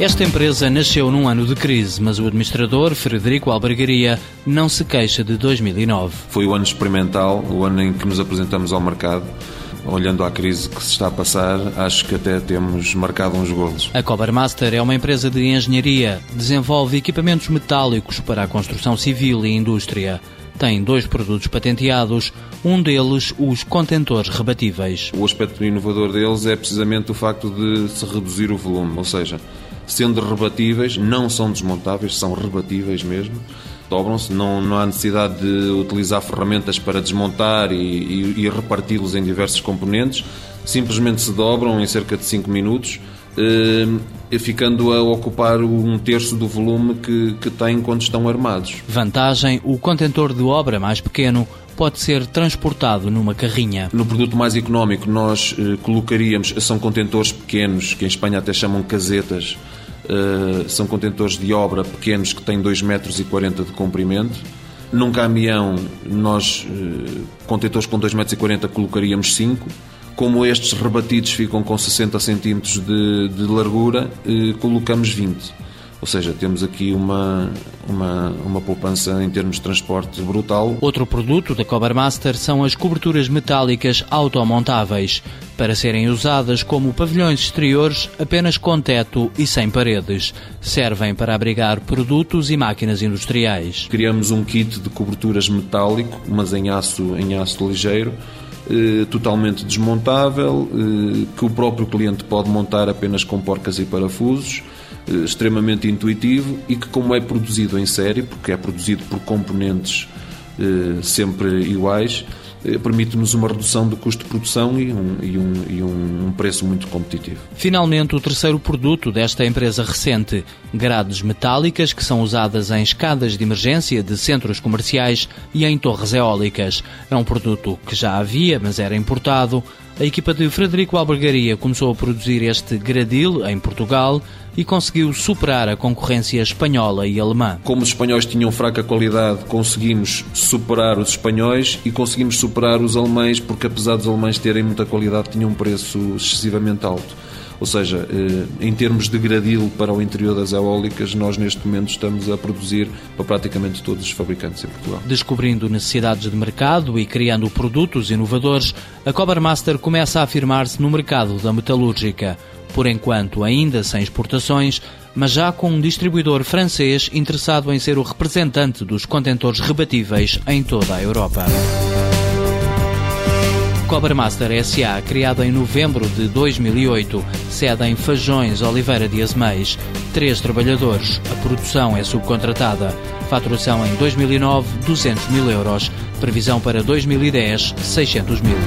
Esta empresa nasceu num ano de crise, mas o administrador, Frederico Albergaria, não se queixa de 2009. Foi o ano experimental, o ano em que nos apresentamos ao mercado. Olhando à crise que se está a passar, acho que até temos marcado uns golos. A Cobermaster é uma empresa de engenharia, desenvolve equipamentos metálicos para a construção civil e indústria tem dois produtos patenteados, um deles os contentores rebatíveis. O aspecto inovador deles é precisamente o facto de se reduzir o volume, ou seja, sendo rebatíveis, não são desmontáveis, são rebatíveis mesmo. Dobram-se, não, não há necessidade de utilizar ferramentas para desmontar e, e, e reparti-los em diversos componentes, simplesmente se dobram em cerca de 5 minutos eh, ficando a ocupar um terço do volume que, que têm quando estão armados. Vantagem: o contentor de obra mais pequeno pode ser transportado numa carrinha. No produto mais económico, nós eh, colocaríamos, são contentores pequenos, que em Espanha até chamam casetas, eh, são contentores de obra pequenos que têm 2,40 metros de comprimento. Num caminhão, nós, eh, contentores com 2,40 metros, colocaríamos 5 como estes rebatidos ficam com 60 centímetros de, de largura, colocamos 20. Ou seja, temos aqui uma, uma, uma poupança em termos de transporte brutal. Outro produto da Cobermaster são as coberturas metálicas automontáveis, para serem usadas como pavilhões exteriores apenas com teto e sem paredes. Servem para abrigar produtos e máquinas industriais. Criamos um kit de coberturas metálico, mas em aço, em aço ligeiro, eh, totalmente desmontável, eh, que o próprio cliente pode montar apenas com porcas e parafusos, extremamente intuitivo e que, como é produzido em série, porque é produzido por componentes sempre iguais, eh, permite-nos uma redução do custo de produção e um, e, um, e um, preço muito competitivo. Finalmente, o terceiro produto desta empresa recente, grades metálicas que são usadas em escadas de emergência de centros comerciais e em torres eólicas. É um produto que já havia, mas era importado. A equipa de Frederico Albergaria começou a produzir este gradil em Portugal e conseguiu superar a concorrência espanhola e alemã. Como os espanhóis tinham fraca qualidade, conseguimos superar os espanhóis e conseguimos superar os alemães, porque apesar dos alemães terem muita qualidade, tinham um preço excessivamente alto. Ou seja, eh, em termos de gradil para o interior das eólicas, nós neste momento estamos a produzir para praticamente todos os fabricantes em Portugal. Descobrindo necessidades de mercado e criando produtos inovadores, a Cobermaster começa a afirmar-se no mercado da metalúrgica por enquanto ainda sem exportações, mas já com um distribuidor francês interessado em ser o representante dos contentores rebatíveis em toda a Europa. Cobermaster S.A., criada em novembro de 2008, sede em Fajões, Oliveira de Azeméis. Três trabalhadores. A produção é subcontratada. Faturação em 2009, 200 mil euros. Previsão para 2010, 600 mil.